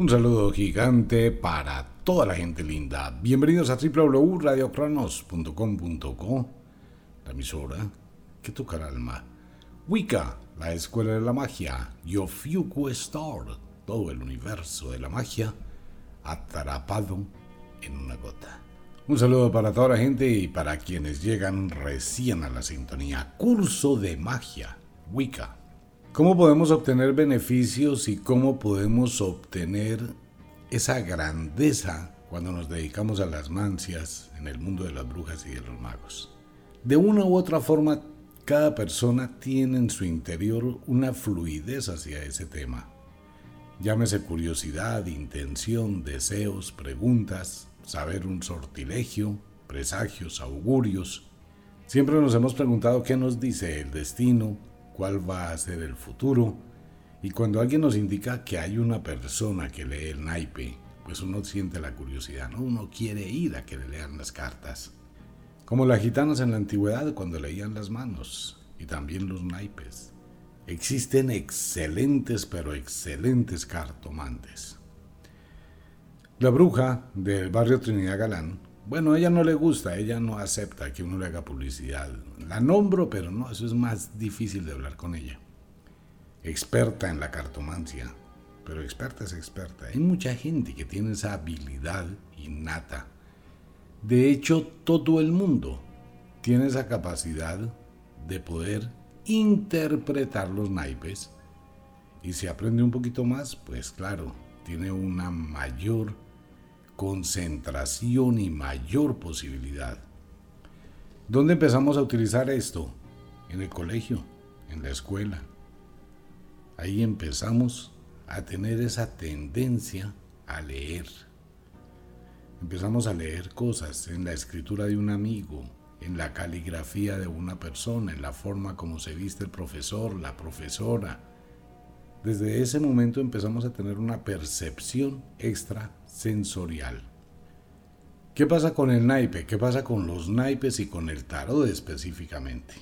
Un saludo gigante para toda la gente linda. Bienvenidos a www.radiocronos.com.co, la emisora que toca el alma. Wicca, la escuela de la magia. Yofuku Star, todo el universo de la magia atrapado en una gota. Un saludo para toda la gente y para quienes llegan recién a la sintonía. Curso de magia, Wicca. ¿Cómo podemos obtener beneficios y cómo podemos obtener esa grandeza cuando nos dedicamos a las mancias en el mundo de las brujas y de los magos? De una u otra forma, cada persona tiene en su interior una fluidez hacia ese tema. Llámese curiosidad, intención, deseos, preguntas, saber un sortilegio, presagios, augurios. Siempre nos hemos preguntado qué nos dice el destino, cuál va a ser el futuro. Y cuando alguien nos indica que hay una persona que lee el naipe, pues uno siente la curiosidad, ¿no? Uno quiere ir a que le lean las cartas. Como las gitanas en la antigüedad cuando leían las manos y también los naipes. Existen excelentes, pero excelentes cartomantes. La bruja del barrio Trinidad Galán bueno, ella no le gusta, ella no acepta que uno le haga publicidad. La nombro, pero no, eso es más difícil de hablar con ella. Experta en la cartomancia, pero experta es experta. Hay mucha gente que tiene esa habilidad innata. De hecho, todo el mundo tiene esa capacidad de poder interpretar los naipes. Y si aprende un poquito más, pues claro, tiene una mayor concentración y mayor posibilidad. ¿Dónde empezamos a utilizar esto? En el colegio, en la escuela. Ahí empezamos a tener esa tendencia a leer. Empezamos a leer cosas en la escritura de un amigo, en la caligrafía de una persona, en la forma como se viste el profesor, la profesora, desde ese momento empezamos a tener una percepción extrasensorial. ¿Qué pasa con el naipe? ¿Qué pasa con los naipes y con el tarot específicamente?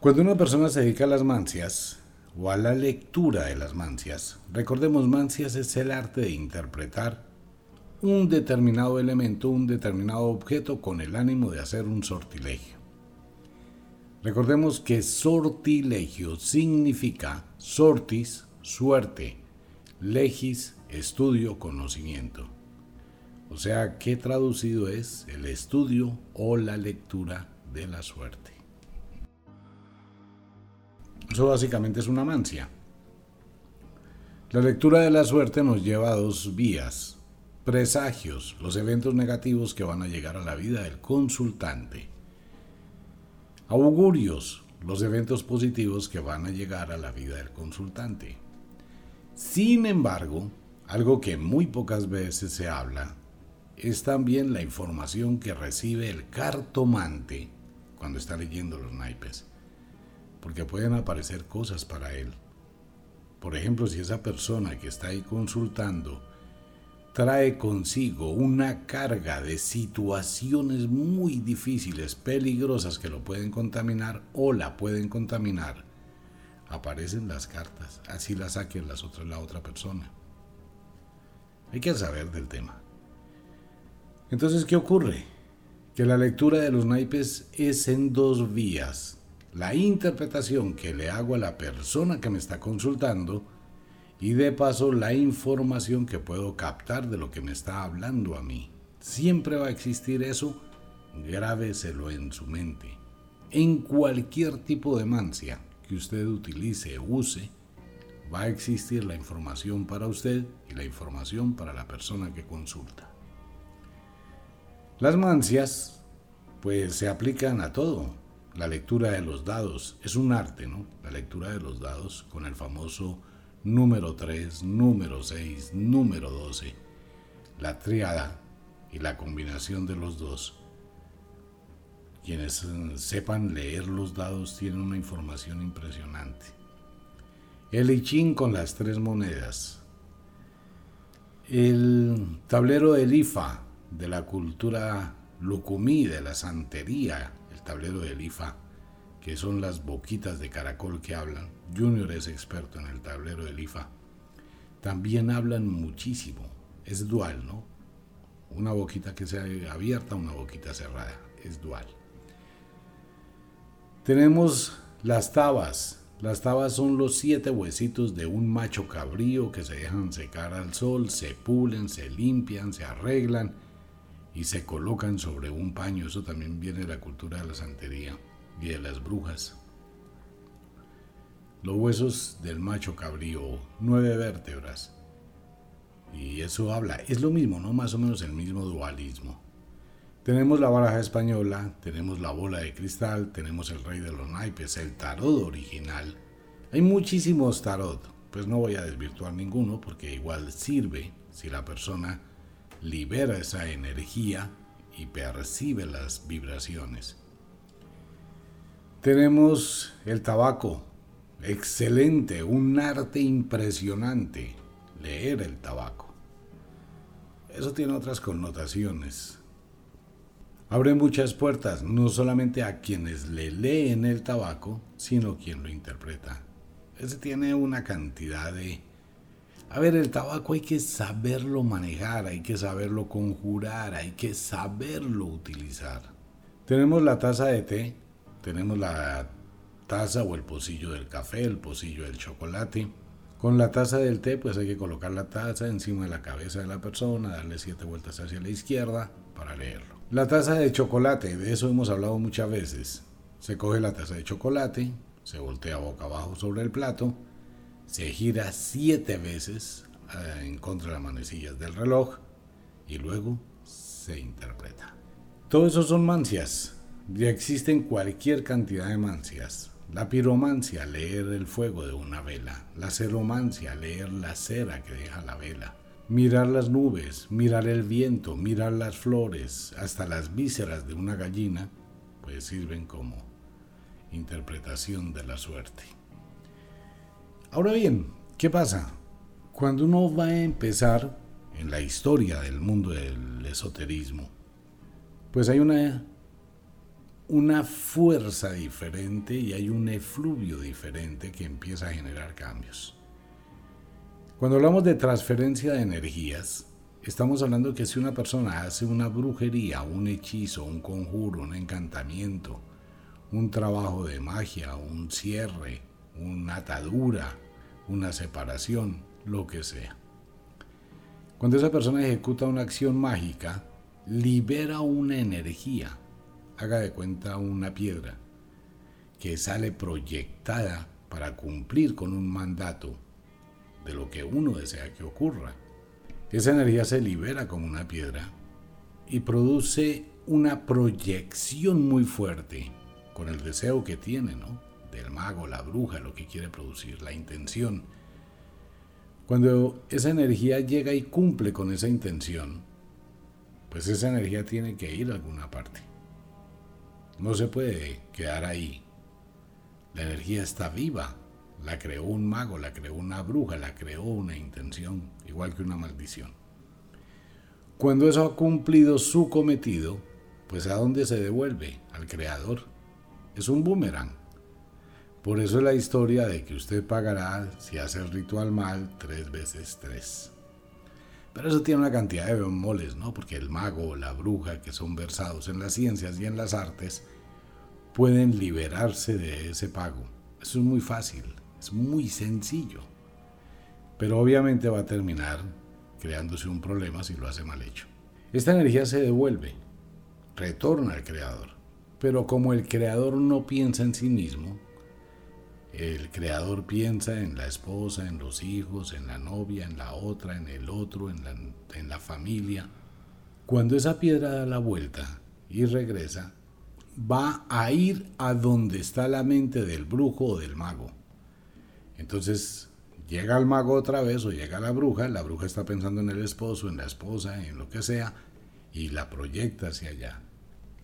Cuando una persona se dedica a las mancias o a la lectura de las mancias, recordemos mancias es el arte de interpretar un determinado elemento, un determinado objeto con el ánimo de hacer un sortilegio. Recordemos que sortilegio significa sortis, suerte, legis, estudio, conocimiento. O sea, ¿qué traducido es el estudio o la lectura de la suerte? Eso básicamente es una mancia. La lectura de la suerte nos lleva a dos vías. Presagios, los eventos negativos que van a llegar a la vida del consultante Augurios, los eventos positivos que van a llegar a la vida del consultante. Sin embargo, algo que muy pocas veces se habla es también la información que recibe el cartomante cuando está leyendo los naipes, porque pueden aparecer cosas para él. Por ejemplo, si esa persona que está ahí consultando trae consigo una carga de situaciones muy difíciles, peligrosas que lo pueden contaminar o la pueden contaminar, aparecen las cartas, así las saquen las otras, la otra persona. Hay que saber del tema. Entonces, ¿qué ocurre? Que la lectura de los naipes es en dos vías. La interpretación que le hago a la persona que me está consultando, y de paso la información que puedo captar de lo que me está hablando a mí. Siempre va a existir eso, grábeselo en su mente. En cualquier tipo de mancia que usted utilice use, va a existir la información para usted y la información para la persona que consulta. Las mancias, pues se aplican a todo. La lectura de los dados es un arte, ¿no? La lectura de los dados con el famoso número 3, número 6, número 12. La triada y la combinación de los dos. Quienes eh, sepan leer los dados tienen una información impresionante. El I con las tres monedas. El tablero del IFA de la cultura lucumí, de la santería, el tablero del IFA que son las boquitas de caracol que hablan. Junior es experto en el tablero del IFA. también hablan muchísimo. Es dual, ¿no? Una boquita que sea abierta, una boquita cerrada. Es dual. Tenemos las tabas. Las tabas son los siete huesitos de un macho cabrío que se dejan secar al sol, se pulen, se limpian, se arreglan y se colocan sobre un paño. Eso también viene de la cultura de la santería y de las brujas. Los huesos del macho cabrío, nueve vértebras. Y eso habla, es lo mismo, ¿no? Más o menos el mismo dualismo. Tenemos la baraja española, tenemos la bola de cristal, tenemos el rey de los naipes, el tarot original. Hay muchísimos tarot, pues no voy a desvirtuar ninguno porque igual sirve si la persona libera esa energía y percibe las vibraciones. Tenemos el tabaco, excelente, un arte impresionante, leer el tabaco. Eso tiene otras connotaciones abre muchas puertas, no solamente a quienes le leen el tabaco, sino quien lo interpreta. Ese tiene una cantidad de... A ver, el tabaco hay que saberlo manejar, hay que saberlo conjurar, hay que saberlo utilizar. Tenemos la taza de té, tenemos la taza o el pocillo del café, el pocillo del chocolate. Con la taza del té, pues hay que colocar la taza encima de la cabeza de la persona, darle siete vueltas hacia la izquierda para leerlo. La taza de chocolate, de eso hemos hablado muchas veces. Se coge la taza de chocolate, se voltea boca abajo sobre el plato, se gira siete veces eh, en contra de las manecillas del reloj y luego se interpreta. Todo eso son mancias. Ya existen cualquier cantidad de mancias. La piromancia, leer el fuego de una vela. La ceromancia, leer la cera que deja la vela mirar las nubes, mirar el viento, mirar las flores, hasta las vísceras de una gallina, pues sirven como interpretación de la suerte. Ahora bien, ¿qué pasa? Cuando uno va a empezar en la historia del mundo del esoterismo, pues hay una, una fuerza diferente y hay un efluvio diferente que empieza a generar cambios. Cuando hablamos de transferencia de energías, estamos hablando que si una persona hace una brujería, un hechizo, un conjuro, un encantamiento, un trabajo de magia, un cierre, una atadura, una separación, lo que sea. Cuando esa persona ejecuta una acción mágica, libera una energía, haga de cuenta una piedra, que sale proyectada para cumplir con un mandato de lo que uno desea que ocurra. Esa energía se libera como una piedra y produce una proyección muy fuerte con el deseo que tiene, ¿no? Del mago, la bruja, lo que quiere producir, la intención. Cuando esa energía llega y cumple con esa intención, pues esa energía tiene que ir a alguna parte. No se puede quedar ahí. La energía está viva, la creó un mago, la creó una bruja, la creó una intención, igual que una maldición. Cuando eso ha cumplido su cometido, pues ¿a dónde se devuelve? Al creador. Es un boomerang. Por eso es la historia de que usted pagará, si hace el ritual mal, tres veces tres. Pero eso tiene una cantidad de bemoles, ¿no? Porque el mago o la bruja, que son versados en las ciencias y en las artes, pueden liberarse de ese pago. Eso es muy fácil. Es muy sencillo. Pero obviamente va a terminar creándose un problema si lo hace mal hecho. Esta energía se devuelve, retorna al creador. Pero como el creador no piensa en sí mismo, el creador piensa en la esposa, en los hijos, en la novia, en la otra, en el otro, en la, en la familia. Cuando esa piedra da la vuelta y regresa, va a ir a donde está la mente del brujo o del mago. Entonces llega el mago otra vez o llega la bruja, la bruja está pensando en el esposo, en la esposa, en lo que sea, y la proyecta hacia allá.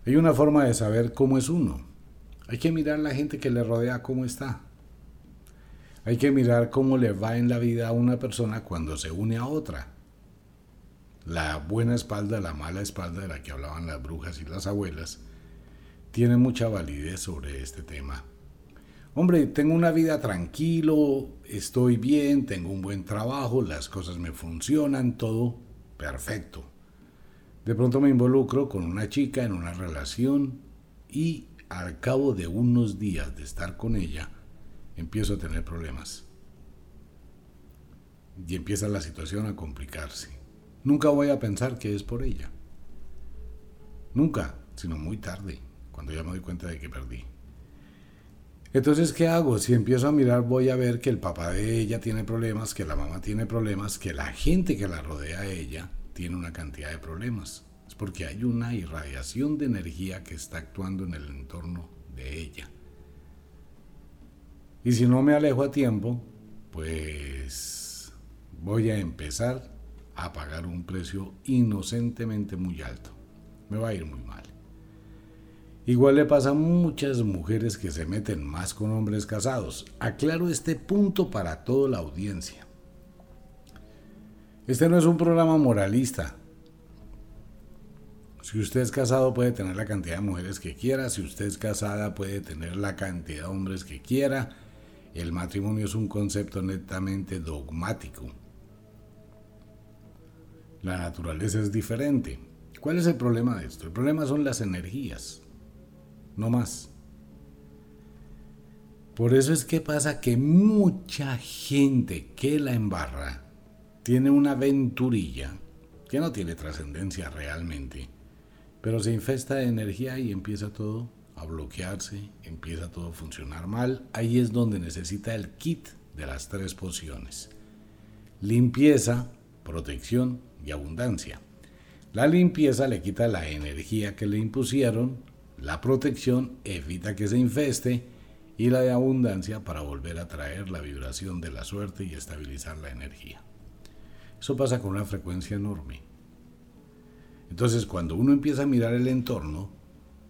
Hay una forma de saber cómo es uno. Hay que mirar la gente que le rodea cómo está. Hay que mirar cómo le va en la vida a una persona cuando se une a otra. La buena espalda, la mala espalda de la que hablaban las brujas y las abuelas, tiene mucha validez sobre este tema. Hombre, tengo una vida tranquilo, estoy bien, tengo un buen trabajo, las cosas me funcionan, todo perfecto. De pronto me involucro con una chica en una relación y al cabo de unos días de estar con ella, empiezo a tener problemas. Y empieza la situación a complicarse. Nunca voy a pensar que es por ella. Nunca, sino muy tarde, cuando ya me doy cuenta de que perdí. Entonces, ¿qué hago? Si empiezo a mirar, voy a ver que el papá de ella tiene problemas, que la mamá tiene problemas, que la gente que la rodea a ella tiene una cantidad de problemas. Es porque hay una irradiación de energía que está actuando en el entorno de ella. Y si no me alejo a tiempo, pues voy a empezar a pagar un precio inocentemente muy alto. Me va a ir muy mal. Igual le pasa a muchas mujeres que se meten más con hombres casados. Aclaro este punto para toda la audiencia. Este no es un programa moralista. Si usted es casado puede tener la cantidad de mujeres que quiera, si usted es casada puede tener la cantidad de hombres que quiera. El matrimonio es un concepto netamente dogmático. La naturaleza es diferente. ¿Cuál es el problema de esto? El problema son las energías no más. Por eso es que pasa que mucha gente que la embarra tiene una aventurilla que no tiene trascendencia realmente, pero se infesta de energía y empieza todo a bloquearse, empieza todo a funcionar mal. Ahí es donde necesita el kit de las tres pociones. Limpieza, protección y abundancia. La limpieza le quita la energía que le impusieron, la protección evita que se infeste y la de abundancia para volver a traer la vibración de la suerte y estabilizar la energía. Eso pasa con una frecuencia enorme. Entonces, cuando uno empieza a mirar el entorno,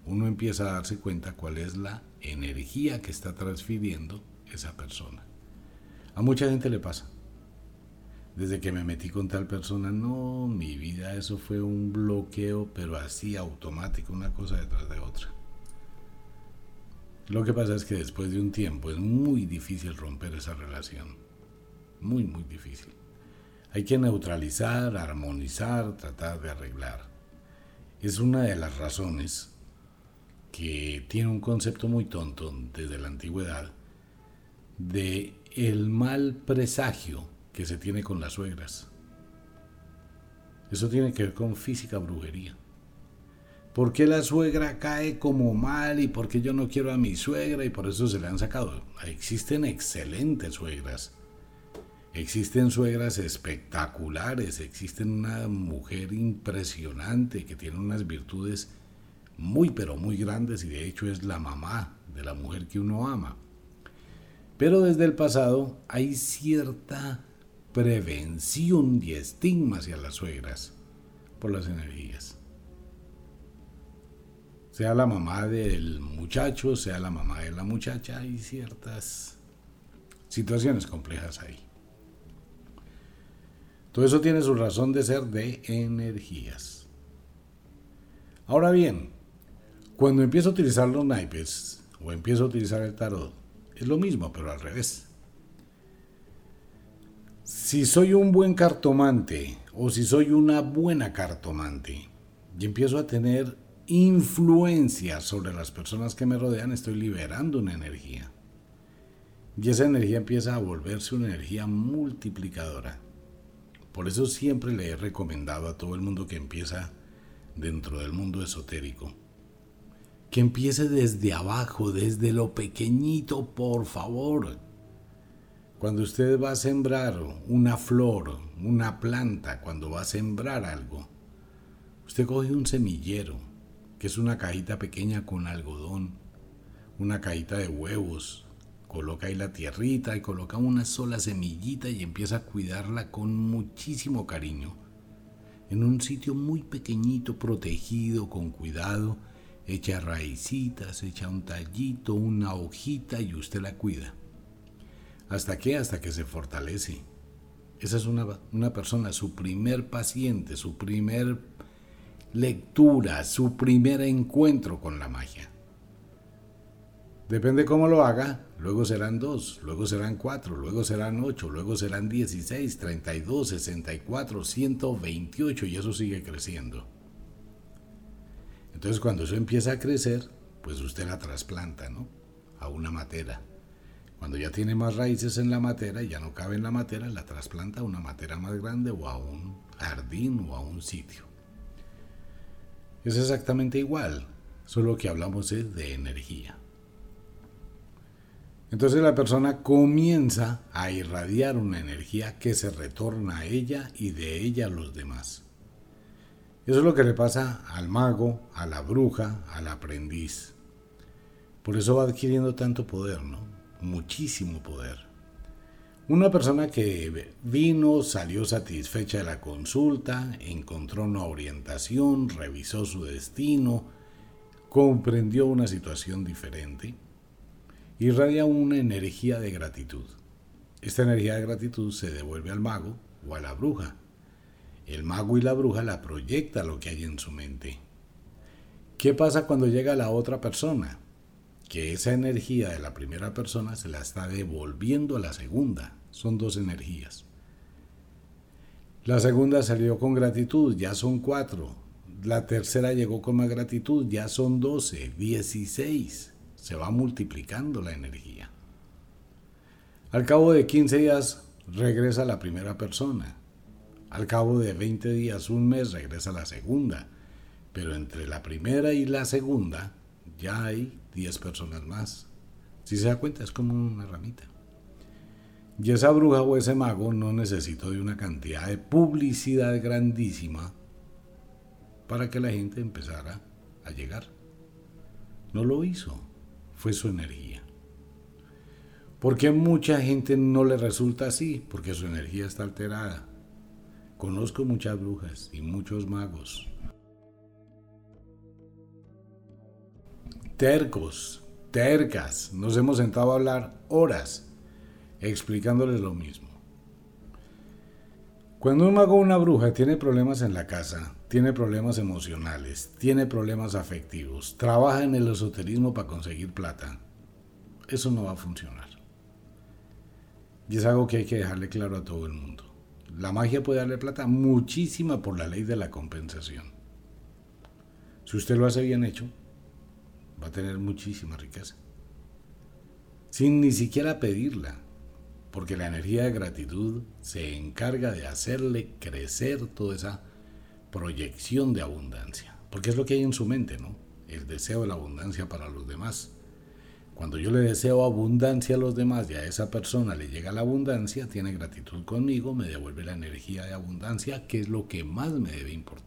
uno empieza a darse cuenta cuál es la energía que está transfiriendo esa persona. A mucha gente le pasa. Desde que me metí con tal persona, no, mi vida eso fue un bloqueo, pero así automático, una cosa detrás de otra. Lo que pasa es que después de un tiempo es muy difícil romper esa relación. Muy, muy difícil. Hay que neutralizar, armonizar, tratar de arreglar. Es una de las razones que tiene un concepto muy tonto desde la antigüedad de el mal presagio que se tiene con las suegras. Eso tiene que ver con física brujería. ¿Por qué la suegra cae como mal y por qué yo no quiero a mi suegra y por eso se le han sacado? Existen excelentes suegras. Existen suegras espectaculares, existen una mujer impresionante que tiene unas virtudes muy pero muy grandes y de hecho es la mamá de la mujer que uno ama. Pero desde el pasado hay cierta prevención y estigma hacia las suegras por las energías. Sea la mamá del muchacho, sea la mamá de la muchacha, hay ciertas situaciones complejas ahí. Todo eso tiene su razón de ser de energías. Ahora bien, cuando empiezo a utilizar los naipes o empiezo a utilizar el tarot, es lo mismo, pero al revés. Si soy un buen cartomante o si soy una buena cartomante y empiezo a tener influencia sobre las personas que me rodean, estoy liberando una energía. Y esa energía empieza a volverse una energía multiplicadora. Por eso siempre le he recomendado a todo el mundo que empieza dentro del mundo esotérico. Que empiece desde abajo, desde lo pequeñito, por favor cuando usted va a sembrar una flor, una planta, cuando va a sembrar algo, usted coge un semillero, que es una cajita pequeña con algodón, una cajita de huevos, coloca ahí la tierrita y coloca una sola semillita y empieza a cuidarla con muchísimo cariño. En un sitio muy pequeñito, protegido, con cuidado, echa raicitas, echa un tallito, una hojita y usted la cuida. ¿Hasta qué? Hasta que se fortalece. Esa es una, una persona, su primer paciente, su primer lectura, su primer encuentro con la magia. Depende cómo lo haga, luego serán dos, luego serán cuatro, luego serán ocho, luego serán 16, 32, 64, 128 y eso sigue creciendo. Entonces cuando eso empieza a crecer, pues usted la trasplanta, ¿no? A una matera. Cuando ya tiene más raíces en la matera y ya no cabe en la matera, la trasplanta a una matera más grande o a un jardín o a un sitio. Es exactamente igual, solo que hablamos es de energía. Entonces la persona comienza a irradiar una energía que se retorna a ella y de ella a los demás. Eso es lo que le pasa al mago, a la bruja, al aprendiz. Por eso va adquiriendo tanto poder, ¿no? Muchísimo poder. Una persona que vino, salió satisfecha de la consulta, encontró una orientación, revisó su destino, comprendió una situación diferente, irradia una energía de gratitud. Esta energía de gratitud se devuelve al mago o a la bruja. El mago y la bruja la proyecta lo que hay en su mente. ¿Qué pasa cuando llega la otra persona? Que esa energía de la primera persona se la está devolviendo a la segunda. Son dos energías. La segunda salió con gratitud, ya son cuatro. La tercera llegó con más gratitud, ya son doce, dieciséis se va multiplicando la energía. Al cabo de 15 días regresa la primera persona. Al cabo de 20 días, un mes, regresa la segunda. Pero entre la primera y la segunda ya hay 10 personas más. Si se da cuenta, es como una ramita. Y esa bruja o ese mago no necesitó de una cantidad de publicidad grandísima para que la gente empezara a llegar. No lo hizo fue su energía. ¿Por qué mucha gente no le resulta así? Porque su energía está alterada. Conozco muchas brujas y muchos magos. Tercos, tercas, nos hemos sentado a hablar horas explicándoles lo mismo. Cuando un mago o una bruja tiene problemas en la casa, tiene problemas emocionales, tiene problemas afectivos, trabaja en el esoterismo para conseguir plata, eso no va a funcionar. Y es algo que hay que dejarle claro a todo el mundo. La magia puede darle plata muchísima por la ley de la compensación. Si usted lo hace bien hecho, va a tener muchísima riqueza. Sin ni siquiera pedirla porque la energía de gratitud se encarga de hacerle crecer toda esa proyección de abundancia, porque es lo que hay en su mente, ¿no? El deseo de la abundancia para los demás. Cuando yo le deseo abundancia a los demás y a esa persona le llega la abundancia, tiene gratitud conmigo, me devuelve la energía de abundancia, que es lo que más me debe importar.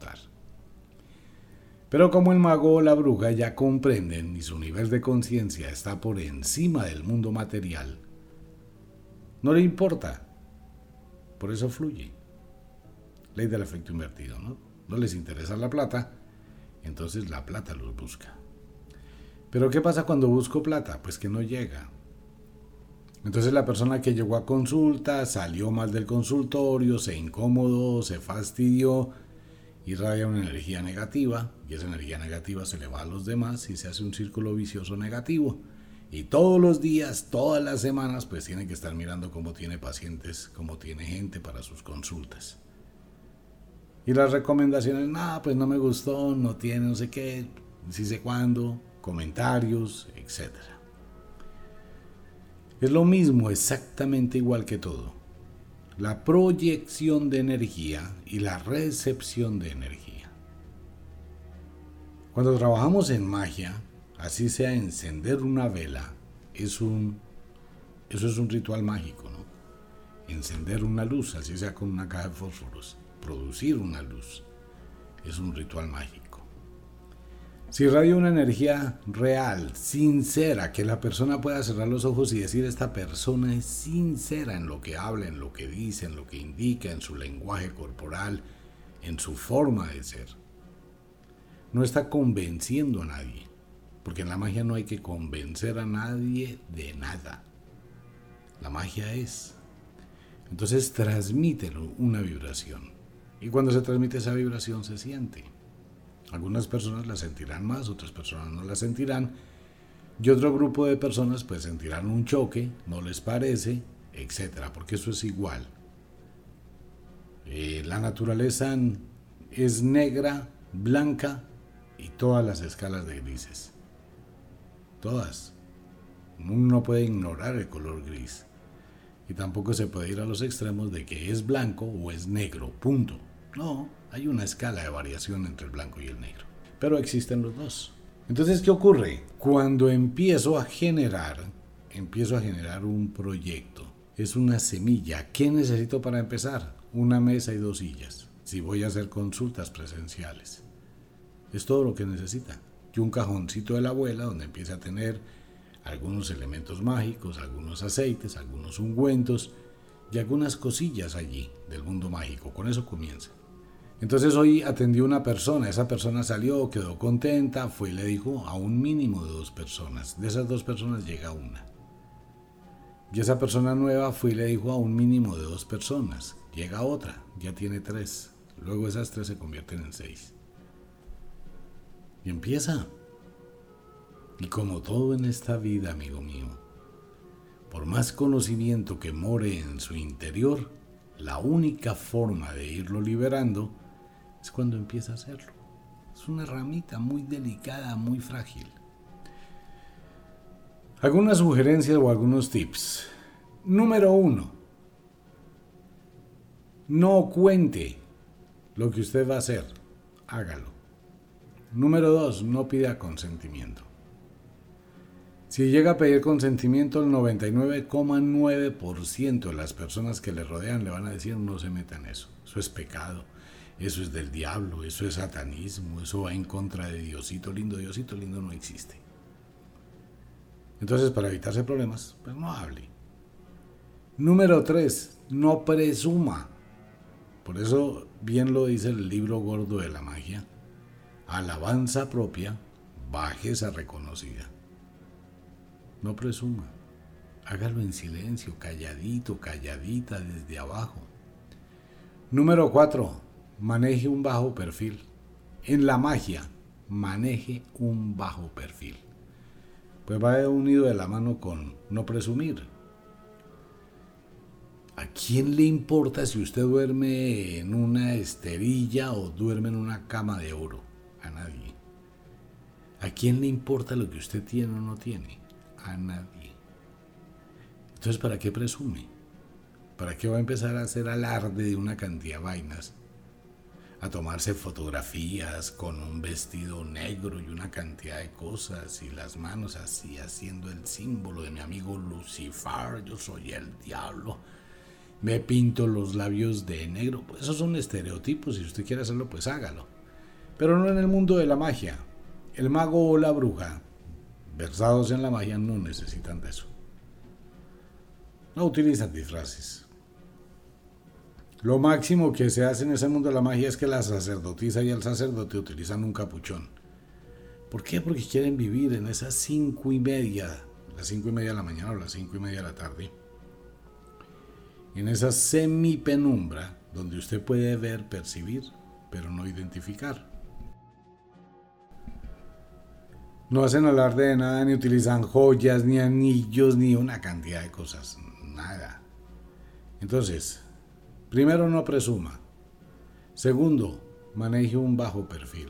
Pero como el mago o la bruja ya comprenden y su nivel de conciencia está por encima del mundo material, no le importa. Por eso fluye. Ley del efecto invertido, ¿no? No les interesa la plata, entonces la plata los busca. Pero ¿qué pasa cuando busco plata? Pues que no llega. Entonces la persona que llegó a consulta salió mal del consultorio, se incomodó, se fastidió, irradia una energía negativa y esa energía negativa se le va a los demás y se hace un círculo vicioso negativo. Y todos los días, todas las semanas, pues tiene que estar mirando cómo tiene pacientes, cómo tiene gente para sus consultas. Y las recomendaciones, nada, pues no me gustó, no tiene no sé qué, sí sé cuándo, comentarios, etc. Es lo mismo, exactamente igual que todo. La proyección de energía y la recepción de energía. Cuando trabajamos en magia, así sea encender una vela, es un, eso es un ritual mágico, ¿no? Encender una luz, así sea con una caja de fósforos, producir una luz, es un ritual mágico. Si radio una energía real, sincera, que la persona pueda cerrar los ojos y decir esta persona es sincera en lo que habla, en lo que dice, en lo que indica, en su lenguaje corporal, en su forma de ser. No está convenciendo a nadie porque en la magia no hay que convencer a nadie de nada. La magia es. Entonces transmítelo una vibración. Y cuando se transmite esa vibración se siente. Algunas personas la sentirán más, otras personas no la sentirán. Y otro grupo de personas pues sentirán un choque, no les parece, etcétera, porque eso es igual. Eh, la naturaleza es negra, blanca y todas las escalas de grises. Todas. Uno no puede ignorar el color gris. Y tampoco se puede ir a los extremos de que es blanco o es negro, punto. No, hay una escala de variación entre el blanco y el negro. Pero existen los dos. Entonces, ¿qué ocurre? Cuando empiezo a generar, empiezo a generar un proyecto, es una semilla. ¿Qué necesito para empezar? Una mesa y dos sillas. Si voy a hacer consultas presenciales. Es todo lo que necesita. Y un cajoncito de la abuela donde empiece a tener algunos elementos mágicos, algunos aceites, algunos ungüentos y algunas cosillas allí del mundo mágico. Con eso comienza. Entonces hoy atendió una persona, esa persona salió, quedó contenta, fue y le dijo a un mínimo de dos personas. De esas dos personas llega una. Y esa persona nueva fue y le dijo a un mínimo de dos personas. Llega otra, ya tiene tres. Luego esas tres se convierten en seis. Y empieza. Y como todo en esta vida, amigo mío, por más conocimiento que more en su interior, la única forma de irlo liberando es cuando empieza a hacerlo. Es una ramita muy delicada, muy frágil. Algunas sugerencias o algunos tips. Número uno. No cuente lo que usted va a hacer. Hágalo. Número dos. No pida consentimiento. Si llega a pedir consentimiento, el 99,9% de las personas que le rodean le van a decir no se meta en eso. Eso es pecado eso es del diablo, eso es satanismo, eso va en contra de Diosito lindo, Diosito lindo no existe. Entonces, para evitarse problemas, pues no hable. Número 3, no presuma. Por eso bien lo dice el libro gordo de la magia. Alabanza propia, bajeza reconocida. No presuma. Hágalo en silencio, calladito, calladita desde abajo. Número 4 maneje un bajo perfil. En la magia, maneje un bajo perfil. Pues va unido de la mano con no presumir. ¿A quién le importa si usted duerme en una esterilla o duerme en una cama de oro? A nadie. ¿A quién le importa lo que usted tiene o no tiene? A nadie. Entonces, ¿para qué presume? ¿Para qué va a empezar a hacer alarde de una cantidad de vainas a tomarse fotografías con un vestido negro y una cantidad de cosas y las manos así haciendo el símbolo de mi amigo Lucifer, yo soy el diablo. Me pinto los labios de negro. Pues esos son estereotipos, si usted quiere hacerlo, pues hágalo. Pero no en el mundo de la magia. El mago o la bruja, versados en la magia, no necesitan de eso. No utilizan disfraces. Lo máximo que se hace en ese mundo de la magia es que la sacerdotisa y el sacerdote utilizan un capuchón. ¿Por qué? Porque quieren vivir en esas cinco y media, las cinco y media de la mañana o las cinco y media de la tarde, en esa semipenumbra donde usted puede ver, percibir, pero no identificar. No hacen alarde de nada, ni utilizan joyas, ni anillos, ni una cantidad de cosas, nada. Entonces, Primero, no presuma. Segundo, maneje un bajo perfil.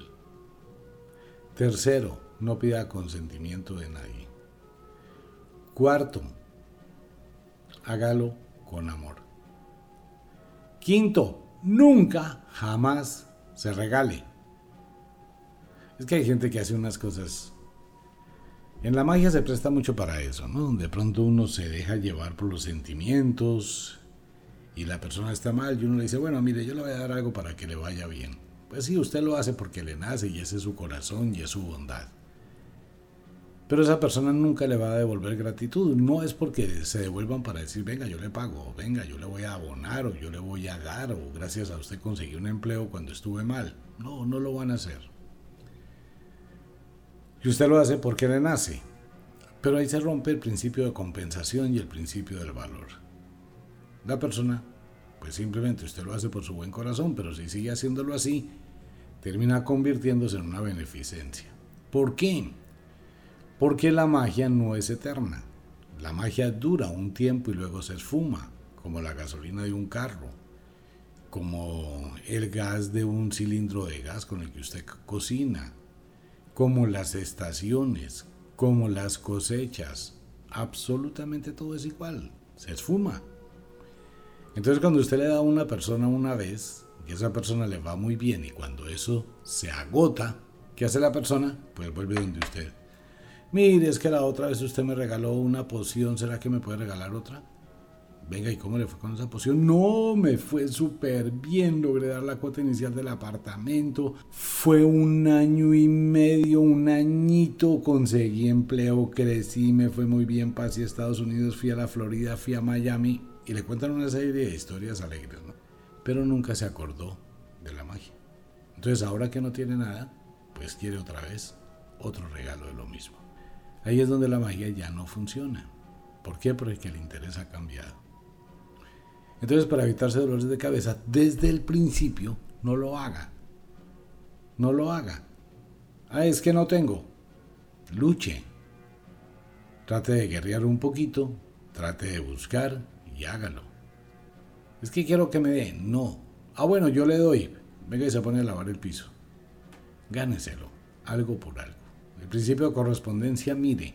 Tercero, no pida consentimiento de nadie. Cuarto, hágalo con amor. Quinto, nunca, jamás se regale. Es que hay gente que hace unas cosas. En la magia se presta mucho para eso, ¿no? De pronto uno se deja llevar por los sentimientos y la persona está mal y uno le dice, bueno, mire, yo le voy a dar algo para que le vaya bien. Pues sí, usted lo hace porque le nace y ese es su corazón y es su bondad. Pero esa persona nunca le va a devolver gratitud. No es porque se devuelvan para decir, venga, yo le pago, o venga, yo le voy a abonar, o yo le voy a dar, o gracias a usted conseguí un empleo cuando estuve mal. No, no lo van a hacer. Y usted lo hace porque le nace. Pero ahí se rompe el principio de compensación y el principio del valor. La persona, pues simplemente usted lo hace por su buen corazón, pero si sigue haciéndolo así, termina convirtiéndose en una beneficencia. ¿Por qué? Porque la magia no es eterna. La magia dura un tiempo y luego se esfuma, como la gasolina de un carro, como el gas de un cilindro de gas con el que usted cocina, como las estaciones, como las cosechas. Absolutamente todo es igual, se esfuma. Entonces cuando usted le da a una persona una vez y esa persona le va muy bien y cuando eso se agota, ¿qué hace la persona? Pues vuelve donde usted Mire, es que la otra vez usted me regaló una poción, ¿será que me puede regalar otra? Venga, ¿y cómo le fue con esa poción? No, me fue súper bien, logré dar la cuota inicial del apartamento, fue un año y medio, un añito, conseguí empleo, crecí, me fue muy bien, pasé a Estados Unidos, fui a la Florida, fui a Miami y le cuentan una serie de historias alegres, ¿no? Pero nunca se acordó de la magia. Entonces ahora que no tiene nada, pues quiere otra vez otro regalo de lo mismo. Ahí es donde la magia ya no funciona. ¿Por qué? Porque el interés ha cambiado. Entonces, para evitarse dolores de cabeza, desde el principio, no lo haga. No lo haga. Ah, es que no tengo. Luche. Trate de guerrear un poquito, trate de buscar y hágalo. Es que quiero que me dé. No. Ah, bueno, yo le doy. Venga y se pone a lavar el piso. Gáneselo. Algo por algo. El principio de correspondencia, mire,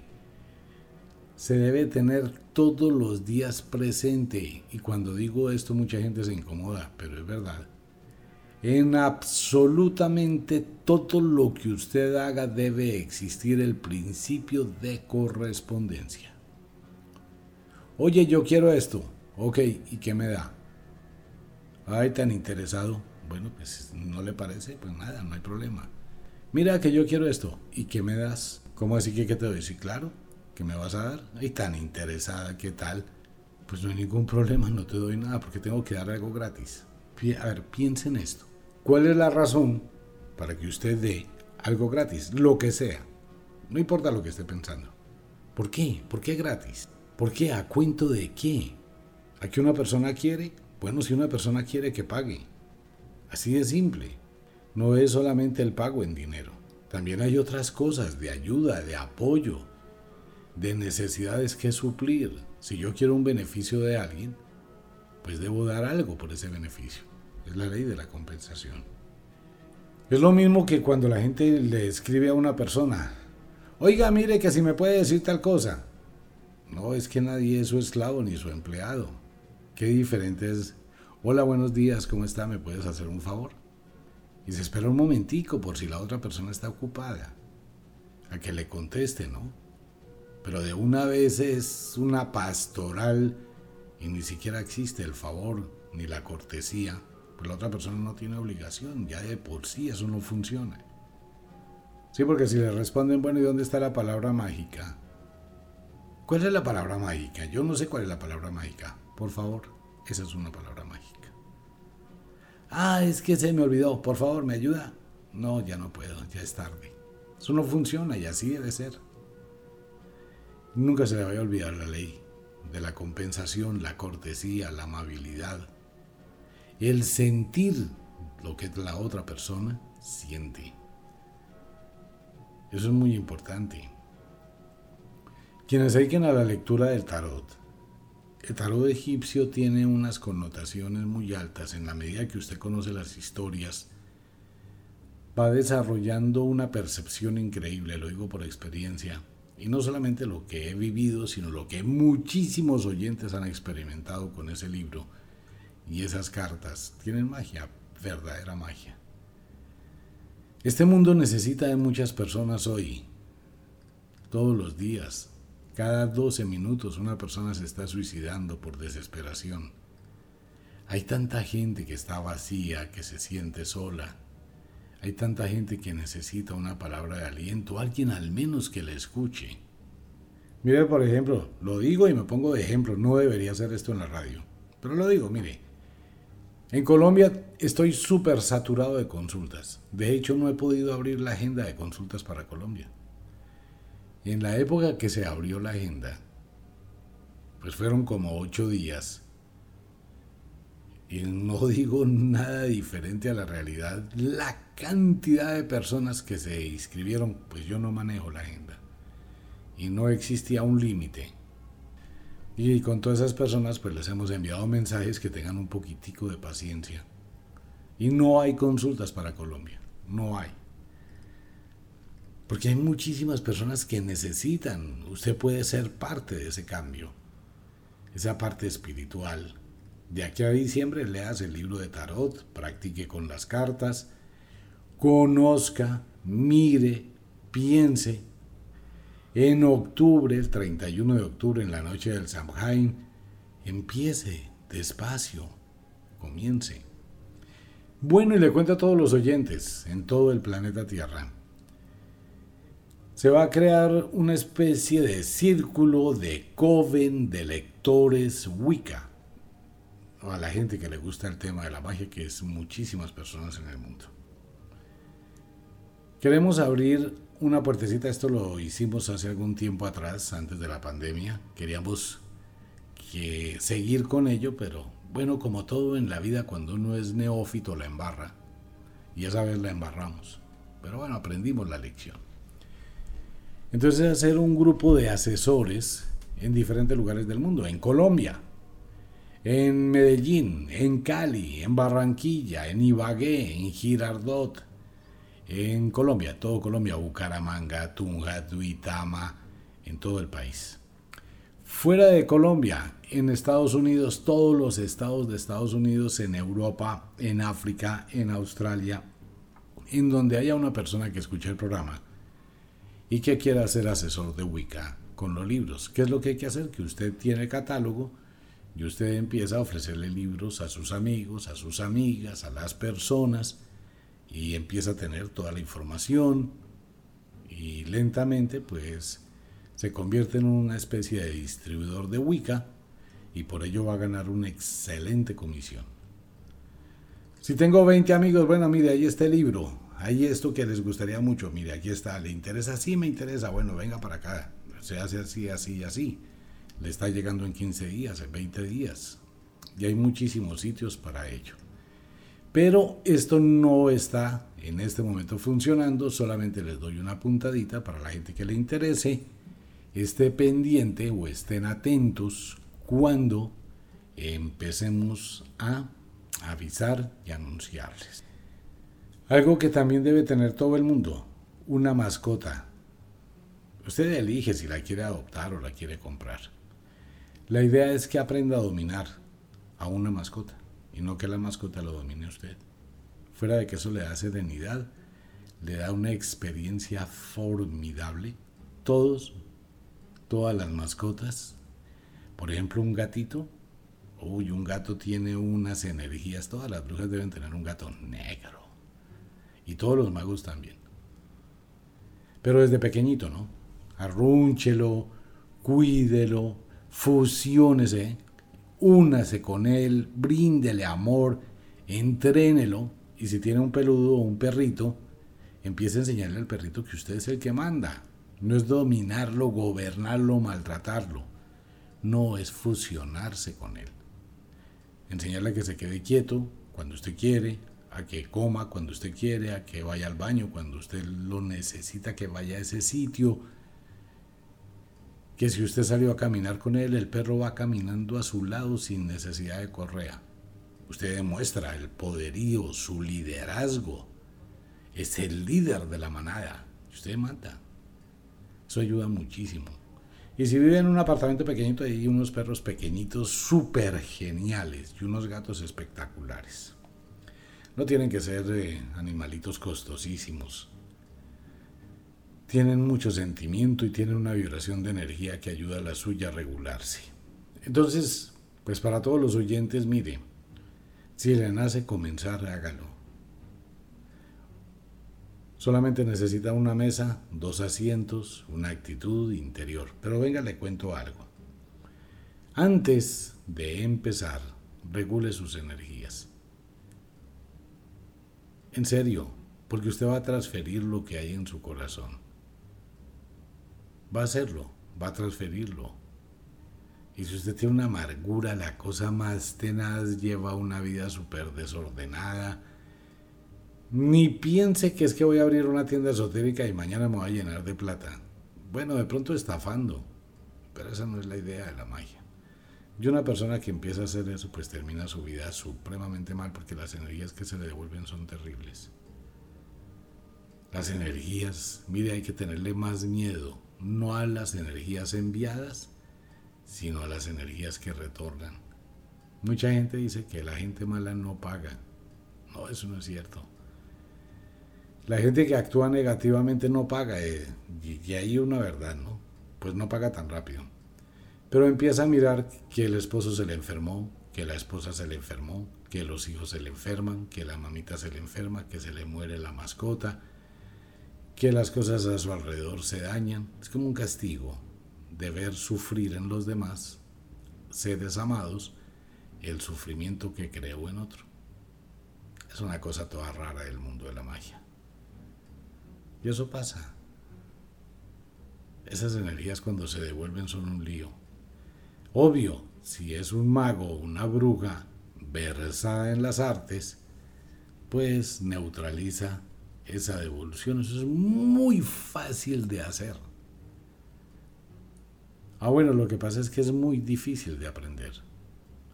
se debe tener todos los días presente. Y cuando digo esto mucha gente se incomoda, pero es verdad. En absolutamente todo lo que usted haga debe existir el principio de correspondencia. Oye, yo quiero esto. Ok, ¿y qué me da? Ay, tan interesado. Bueno, pues no le parece, pues nada, no hay problema mira que yo quiero esto, ¿y qué me das? ¿Cómo así que qué te doy? Sí, claro, ¿qué me vas a dar? Ay, tan interesada, ¿qué tal? Pues no hay ningún problema, no te doy nada porque tengo que dar algo gratis. A ver, piensa en esto. ¿Cuál es la razón para que usted dé algo gratis? Lo que sea. No importa lo que esté pensando. ¿Por qué? ¿Por qué gratis? ¿Por qué? ¿A cuento de qué? ¿A qué una persona quiere? Bueno, si una persona quiere que pague. Así de simple no es solamente el pago en dinero. También hay otras cosas de ayuda, de apoyo, de necesidades que suplir. Si yo quiero un beneficio de alguien, pues debo dar algo por ese beneficio. Es la ley de la compensación. Es lo mismo que cuando la gente le escribe a una persona, oiga, mire que si me puede decir tal cosa. No, es que nadie es su esclavo ni su empleado. Qué diferente es, hola, buenos días, ¿cómo está? ¿Me puedes hacer un favor? Y se espera un momentico por si la otra persona está ocupada. A que le conteste, ¿no? Pero de una vez es una pastoral y ni siquiera existe el favor ni la cortesía. Pues la otra persona no tiene obligación. Ya de por sí eso no funciona. Sí, porque si le responden, bueno, ¿y dónde está la palabra mágica? ¿Cuál es la palabra mágica? Yo no sé cuál es la palabra mágica. Por favor, esa es una palabra mágica. Ah, es que se me olvidó, por favor, ¿me ayuda? No, ya no puedo, ya es tarde. Eso no funciona y así debe ser. Nunca se le vaya a olvidar la ley de la compensación, la cortesía, la amabilidad, el sentir lo que la otra persona siente. Eso es muy importante. Quienes dediquen a la lectura del tarot el tarot egipcio tiene unas connotaciones muy altas en la medida que usted conoce las historias. Va desarrollando una percepción increíble, lo digo por experiencia. Y no solamente lo que he vivido, sino lo que muchísimos oyentes han experimentado con ese libro. Y esas cartas tienen magia, verdadera magia. Este mundo necesita de muchas personas hoy, todos los días, cada 12 minutos una persona se está suicidando por desesperación. Hay tanta gente que está vacía, que se siente sola. Hay tanta gente que necesita una palabra de aliento, alguien al menos que le escuche. Mire, por ejemplo, lo digo y me pongo de ejemplo, no debería hacer esto en la radio, pero lo digo, mire, en Colombia estoy súper saturado de consultas. De hecho, no he podido abrir la agenda de consultas para Colombia. En la época que se abrió la agenda, pues fueron como ocho días. Y no digo nada diferente a la realidad. La cantidad de personas que se inscribieron, pues yo no manejo la agenda. y no existía un límite. Y con todas esas personas pues les hemos enviado mensajes que tengan un poquitico de paciencia. Y no hay consultas para Colombia, no hay. Porque hay muchísimas personas que necesitan, usted puede ser parte de ese cambio, esa parte espiritual. De aquí a diciembre leas el libro de tarot, practique con las cartas, conozca, mire, piense. En octubre, el 31 de octubre, en la noche del Samhain, empiece despacio, comience. Bueno, y le cuento a todos los oyentes en todo el planeta Tierra. Se va a crear una especie de círculo de coven de lectores Wicca. A la gente que le gusta el tema de la magia, que es muchísimas personas en el mundo. Queremos abrir una puertecita, esto lo hicimos hace algún tiempo atrás, antes de la pandemia. Queríamos que seguir con ello, pero bueno, como todo en la vida, cuando uno es neófito la embarra. Y esa vez la embarramos. Pero bueno, aprendimos la lección. Entonces hacer un grupo de asesores en diferentes lugares del mundo, en Colombia, en Medellín, en Cali, en Barranquilla, en Ibagué, en Girardot, en Colombia, todo Colombia, Bucaramanga, Tunja, Duitama, en todo el país. Fuera de Colombia, en Estados Unidos, todos los estados de Estados Unidos, en Europa, en África, en Australia, en donde haya una persona que escuche el programa y que quiera ser asesor de Wicca con los libros. ¿Qué es lo que hay que hacer? Que usted tiene catálogo y usted empieza a ofrecerle libros a sus amigos, a sus amigas, a las personas y empieza a tener toda la información y lentamente pues se convierte en una especie de distribuidor de Wicca y por ello va a ganar una excelente comisión. Si tengo 20 amigos, bueno, mire, ahí está el libro, ahí esto que les gustaría mucho, mire, aquí está, ¿le interesa? Sí, me interesa, bueno, venga para acá, se hace así, así, así. Le está llegando en 15 días, en 20 días. Y hay muchísimos sitios para ello. Pero esto no está en este momento funcionando, solamente les doy una puntadita para la gente que le interese, esté pendiente o estén atentos cuando empecemos a avisar y anunciarles. Algo que también debe tener todo el mundo, una mascota. Usted elige si la quiere adoptar o la quiere comprar. La idea es que aprenda a dominar a una mascota y no que la mascota lo domine usted. Fuera de que eso le da serenidad, le da una experiencia formidable. Todos, todas las mascotas, por ejemplo un gatito, uy, un gato tiene unas energías, todas las brujas deben tener un gato negro. Y todos los magos también. Pero desde pequeñito, ¿no? Arrúnchelo, cuídelo, fusiónese, únase con él, bríndele amor, entrénelo y si tiene un peludo o un perrito, empiece a enseñarle al perrito que usted es el que manda. No es dominarlo, gobernarlo, maltratarlo. No es fusionarse con él. Enseñarle a que se quede quieto cuando usted quiere, a que coma cuando usted quiere, a que vaya al baño cuando usted lo necesita, que vaya a ese sitio que si usted salió a caminar con él, el perro va caminando a su lado sin necesidad de correa. Usted demuestra el poderío, su liderazgo. Es el líder de la manada. Usted mata. Eso ayuda muchísimo. Y si vive en un apartamento pequeñito, hay unos perros pequeñitos súper geniales y unos gatos espectaculares. No tienen que ser eh, animalitos costosísimos tienen mucho sentimiento y tienen una vibración de energía que ayuda a la suya a regularse. Entonces, pues para todos los oyentes, mire, si le nace comenzar, hágalo. Solamente necesita una mesa, dos asientos, una actitud interior. Pero venga, le cuento algo. Antes de empezar, regule sus energías. En serio, porque usted va a transferir lo que hay en su corazón va a hacerlo, va a transferirlo. Y si usted tiene una amargura, la cosa más tenaz, lleva una vida súper desordenada, ni piense que es que voy a abrir una tienda esotérica y mañana me voy a llenar de plata. Bueno, de pronto estafando, pero esa no es la idea de la magia. Y una persona que empieza a hacer eso, pues termina su vida supremamente mal porque las energías que se le devuelven son terribles. Las energías, mire, hay que tenerle más miedo, no a las energías enviadas, sino a las energías que retornan. Mucha gente dice que la gente mala no paga. No, eso no es cierto. La gente que actúa negativamente no paga, eh, y, hay una verdad, ¿no? Pues no paga tan rápido. Pero empieza a mirar que el esposo se le enfermó, que la esposa se le enfermó, que los hijos se le enferman, que la mamita se le enferma, que se le muere la mascota, que las cosas a su alrededor se dañan. Es como un castigo de ver sufrir en los demás, seres amados, el sufrimiento que creó en otro. Es una cosa toda rara del mundo de la magia. Y eso pasa. Esas energías cuando se devuelven son un lío. Obvio, si es un mago o una bruja versada en las artes, pues neutraliza esa devolución. Eso es muy fácil de hacer. Ah, bueno, lo que pasa es que es muy difícil de aprender.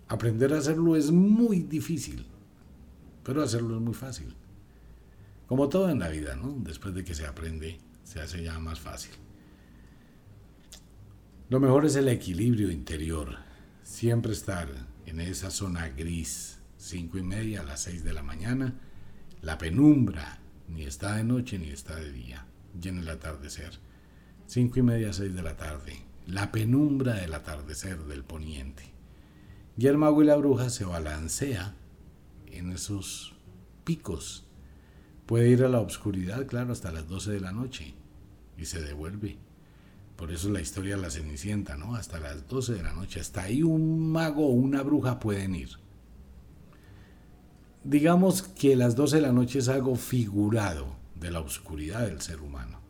Aprender a hacerlo es muy difícil, pero hacerlo es muy fácil. Como todo en la vida, ¿no? Después de que se aprende, se hace ya más fácil. Lo mejor es el equilibrio interior. Siempre estar en esa zona gris, cinco y media a las 6 de la mañana. La penumbra, ni está de noche ni está de día. Y en el atardecer, cinco y media a 6 de la tarde. La penumbra del atardecer del poniente. Y el mago y la bruja se balancea en esos picos. Puede ir a la oscuridad, claro, hasta las 12 de la noche y se devuelve. Por eso la historia la Cenicienta, ¿no? Hasta las 12 de la noche. Hasta ahí un mago o una bruja pueden ir. Digamos que las 12 de la noche es algo figurado de la oscuridad del ser humano.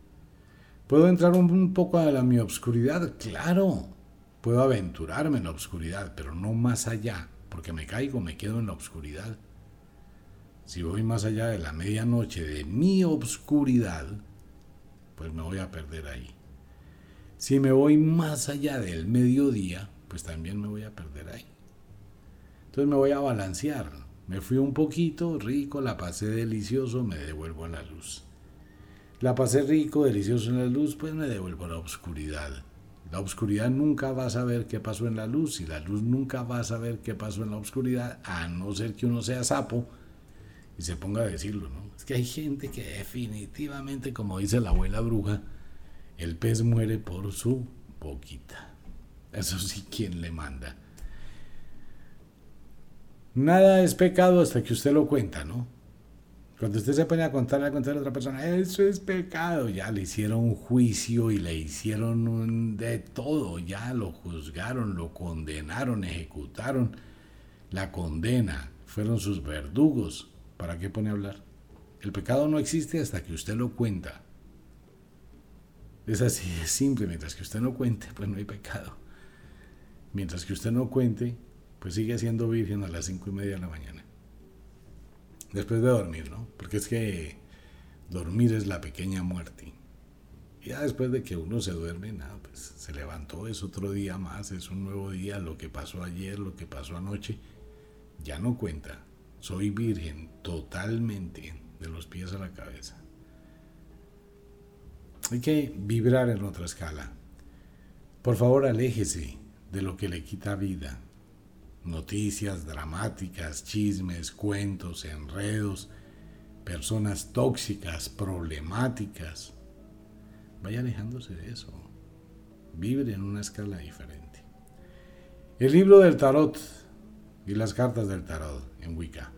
¿Puedo entrar un poco a la mi obscuridad? Claro. Puedo aventurarme en la oscuridad, pero no más allá, porque me caigo, me quedo en la oscuridad. Si voy más allá de la medianoche de mi obscuridad, pues me voy a perder ahí. Si me voy más allá del mediodía, pues también me voy a perder ahí. Entonces me voy a balancear. Me fui un poquito, rico, la pasé delicioso, me devuelvo a la luz. La pasé rico, delicioso en la luz, pues me devuelvo a la oscuridad. La oscuridad nunca va a saber qué pasó en la luz y la luz nunca va a saber qué pasó en la oscuridad, a no ser que uno sea sapo y se ponga a decirlo, ¿no? Es que hay gente que definitivamente, como dice la abuela bruja, el pez muere por su boquita. Eso sí, ¿quién le manda? Nada es pecado hasta que usted lo cuenta, ¿no? Cuando usted se pone a contarle a contar a otra persona, eso es pecado, ya le hicieron un juicio y le hicieron de todo, ya lo juzgaron, lo condenaron, ejecutaron la condena, fueron sus verdugos. ¿Para qué pone a hablar? El pecado no existe hasta que usted lo cuenta. Es así, es simple. Mientras que usted no cuente, pues no hay pecado. Mientras que usted no cuente, pues sigue siendo virgen a las cinco y media de la mañana. Después de dormir, ¿no? Porque es que dormir es la pequeña muerte. Y ya después de que uno se duerme, nada, pues se levantó, es otro día más, es un nuevo día, lo que pasó ayer, lo que pasó anoche, ya no cuenta. Soy virgen totalmente, de los pies a la cabeza. Hay que vibrar en otra escala. Por favor, aléjese de lo que le quita vida. Noticias dramáticas, chismes, cuentos, enredos, personas tóxicas, problemáticas. Vaya alejándose de eso. Vibre en una escala diferente. El libro del tarot y las cartas del tarot en Wicca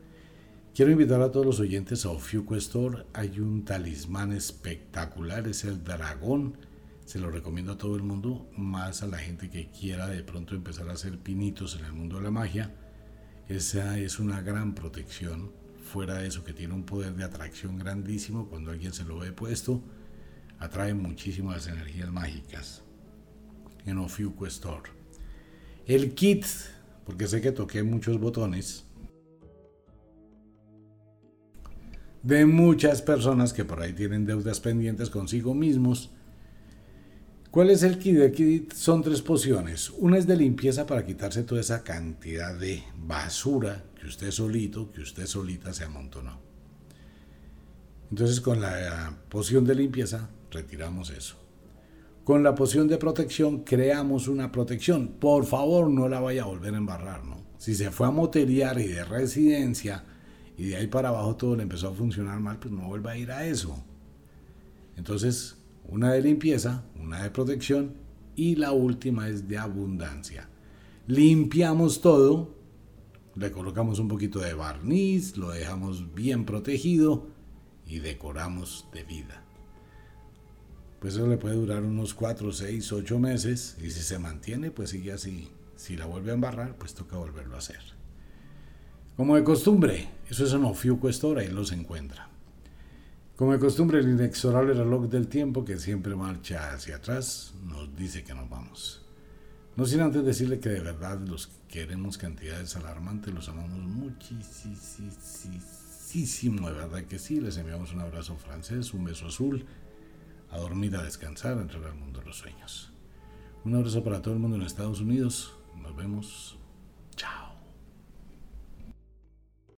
Quiero invitar a todos los oyentes a Ofiuco Store. Hay un talismán espectacular, es el dragón. Se lo recomiendo a todo el mundo, más a la gente que quiera de pronto empezar a hacer pinitos en el mundo de la magia. Esa es una gran protección. Fuera de eso, que tiene un poder de atracción grandísimo. Cuando alguien se lo ve puesto, atrae muchísimas energías mágicas. En Ofiuco. El kit, porque sé que toqué muchos botones de muchas personas que por ahí tienen deudas pendientes consigo mismos, ¿Cuál es el kit? Aquí son tres pociones. Una es de limpieza para quitarse toda esa cantidad de basura que usted solito, que usted solita se amontonó. Entonces con la poción de limpieza retiramos eso. Con la poción de protección creamos una protección. Por favor, no la vaya a volver a embarrar, ¿no? Si se fue a moteriar y de residencia y de ahí para abajo todo le empezó a funcionar mal, pues no vuelva a ir a eso. Entonces, una de limpieza, una de protección y la última es de abundancia. Limpiamos todo, le colocamos un poquito de barniz, lo dejamos bien protegido y decoramos de vida pues eso le puede durar unos 4, 6, 8 meses y si se mantiene, pues sigue así. Si la vuelve a embarrar, pues toca volverlo a hacer. Como de costumbre, eso es en Ofiuco Store, ahí los encuentra. Como de costumbre, el inexorable reloj del tiempo que siempre marcha hacia atrás nos dice que nos vamos. No sin antes decirle que de verdad los queremos cantidades alarmantes, los amamos muchísimo, de verdad que sí. Les enviamos un abrazo francés, un beso azul a dormir, a descansar, a entrar al mundo de los sueños. Un abrazo para todo el mundo en Estados Unidos. Nos vemos